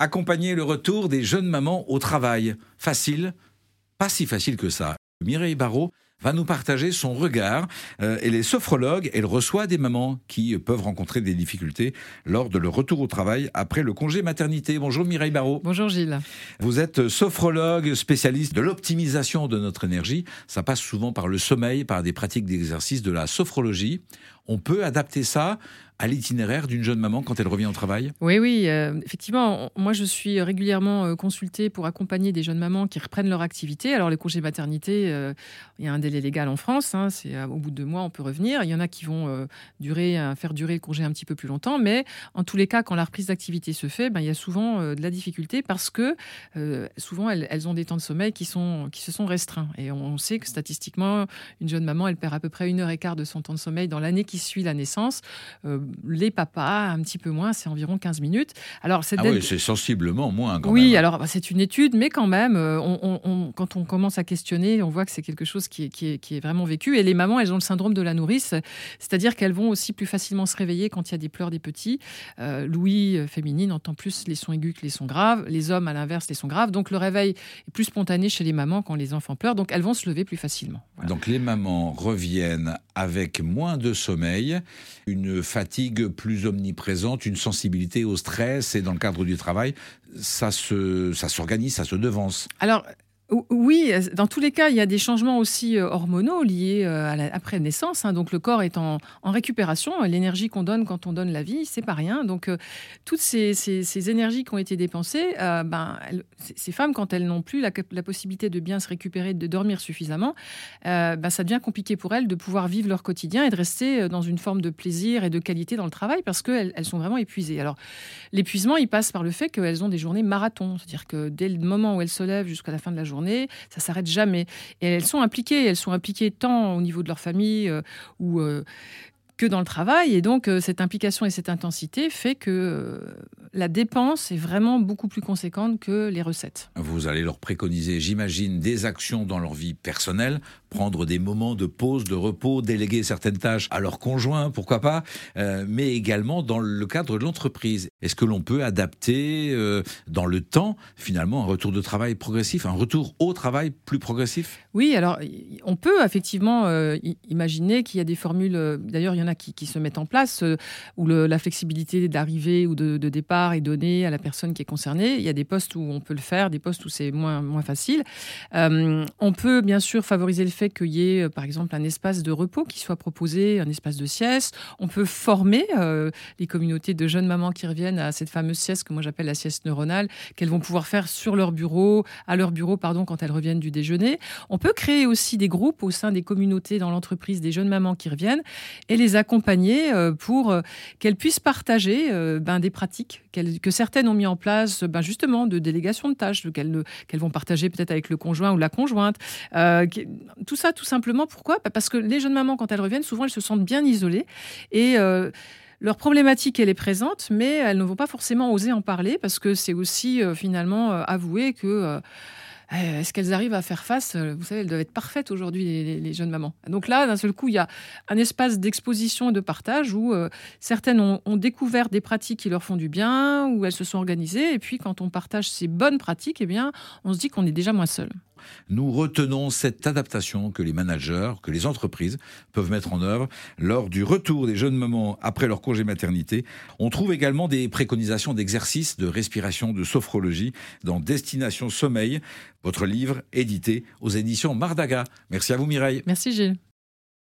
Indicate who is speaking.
Speaker 1: Accompagner le retour des jeunes mamans au travail. Facile Pas si facile que ça. Mireille Barrault va nous partager son regard. Euh, elle est sophrologue, elle reçoit des mamans qui peuvent rencontrer des difficultés lors de leur retour au travail après le congé maternité. Bonjour Mireille Barrault.
Speaker 2: Bonjour Gilles.
Speaker 1: Vous êtes sophrologue, spécialiste de l'optimisation de notre énergie. Ça passe souvent par le sommeil, par des pratiques d'exercice de la sophrologie. On peut adapter ça à l'itinéraire d'une jeune maman quand elle revient au travail?
Speaker 2: Oui, oui, euh, effectivement. Moi, je suis régulièrement euh, consultée pour accompagner des jeunes mamans qui reprennent leur activité. Alors, les congés maternité, euh, il y a un délai légal en France. Hein, c'est au bout de deux mois, on peut revenir. Il y en a qui vont durer, faire durer le congé un petit peu plus longtemps. Mais en tous les cas, quand la reprise d'activité se fait, ben, il y a souvent de la difficulté parce que souvent, elles, elles, ont des temps de sommeil qui, sont, qui se sont restreints. Et on sait que statistiquement, une jeune maman, elle perd à peu près une heure et quart de son temps de sommeil dans l'année qui suit la naissance les papas, un petit peu moins, c'est environ 15 minutes.
Speaker 1: Alors, c'est ah oui, c'est sensiblement moins. Quand
Speaker 2: oui,
Speaker 1: même.
Speaker 2: alors bah, c'est une étude, mais quand même, euh, on, quand on commence à questionner, on voit que c'est quelque chose qui est, qui, est, vraiment vécu. Et les mamans, elles ont le syndrome de la nourrice, c'est-à-dire qu'elles vont aussi plus facilement se réveiller quand il y a des pleurs des petits. Euh, Louis, euh, féminine, entend plus les sons aigus que les sons graves. Les hommes, à l'inverse, les sons graves. Donc le réveil est plus spontané chez les mamans quand les enfants pleurent. Donc elles vont se lever plus facilement.
Speaker 1: Donc les mamans reviennent avec moins de sommeil, une fatigue plus omniprésente, une sensibilité au stress et dans le cadre du travail, ça se, ça s'organise, ça se devance.
Speaker 2: Alors, oui, dans tous les cas, il y a des changements aussi euh, hormonaux liés euh, à la, après naissance. Hein. donc le corps est en, récupération. L'énergie qu'on donne quand on donne la vie, c'est pas rien. Donc euh, toutes ces, énergies qui ont été dépensées, ben, ces femmes, quand elles n'ont plus la, possibilité de bien se récupérer, de dormir suffisamment, ben, ça devient compliqué pour elles de pouvoir vivre leur quotidien et de rester dans une forme de plaisir et de qualité dans le travail parce qu'elles elles sont vraiment épuisées. Alors l'épuisement, il passe par le fait qu'elles ont des journées marathons, c'est-à-dire que dès le moment où elles se lèvent jusqu'à la fin de la journée ça s'arrête jamais. Et elles sont impliquées, elles sont impliquées tant au niveau de leur famille euh, ou euh, que dans le travail. Et donc, euh, cette implication et cette intensité fait que la dépense est vraiment beaucoup plus conséquente que les recettes.
Speaker 1: Vous allez leur préconiser, j'imagine, des actions dans leur vie personnelle, prendre des moments de pause, de repos, déléguer certaines tâches à leur conjoint, pourquoi pas, euh, mais également dans le cadre de l'entreprise. Est-ce que l'on peut adapter euh, dans le temps, finalement, un retour de travail progressif, un retour au travail plus progressif?
Speaker 2: Oui, alors on peut effectivement euh, imaginer qu'il y a des formules, d'ailleurs il y en a qui, se mettent en place, où la flexibilité d'arrivée ou de, départ est donné à la personne qui est concernée. Il y a des postes où on peut le faire, des postes où c'est moins, moins facile. On peut bien sûr favoriser le fait qu'il y ait, euh, par exemple, un espace de repos qui soit proposé, un espace de sieste. On peut former euh, les communautés de jeunes mamans qui reviennent à cette fameuse sieste que moi j'appelle la sieste neuronale, qu'elles vont pouvoir faire sur leur bureau, à leur bureau, pardon, quand elles reviennent du déjeuner. On peut créer aussi des groupes au sein des communautés dans l'entreprise des jeunes mamans qui reviennent et les accompagner pour qu'elles puissent partager ben, des pratiques que certaines ont mis en place, ben justement, de délégation de tâches qu'elles vont partager peut-être avec le conjoint ou la conjointe. Euh, tout ça, tout simplement, pourquoi? Parce que les jeunes mamans, quand elles reviennent, souvent, elles se sentent bien isolées et euh, leur problématique, elle est présente, mais elles ne vont pas forcément oser en parler parce que c'est aussi euh, finalement avouer que est-ce qu'elles arrivent à faire face euh, Vous savez, elles doivent être parfaites aujourd'hui, les, jeunes mamans. Donc là, d'un seul coup, il y a un espace d'exposition et de partage où euh, certaines ont, découvert des pratiques qui leur font du bien, où elles se sont organisées. Et puis, quand on partage ces bonnes pratiques, eh bien, on se dit qu'on est déjà moins seul.
Speaker 1: Nous retenons cette adaptation que les managers, que les entreprises peuvent mettre en œuvre lors du retour des jeunes mamans après leur congé maternité. On trouve également des préconisations d'exercices de respiration, de sophrologie dans Destination Sommeil, votre livre édité aux éditions Mardaga. Merci à vous Mireille.
Speaker 2: Merci Gilles.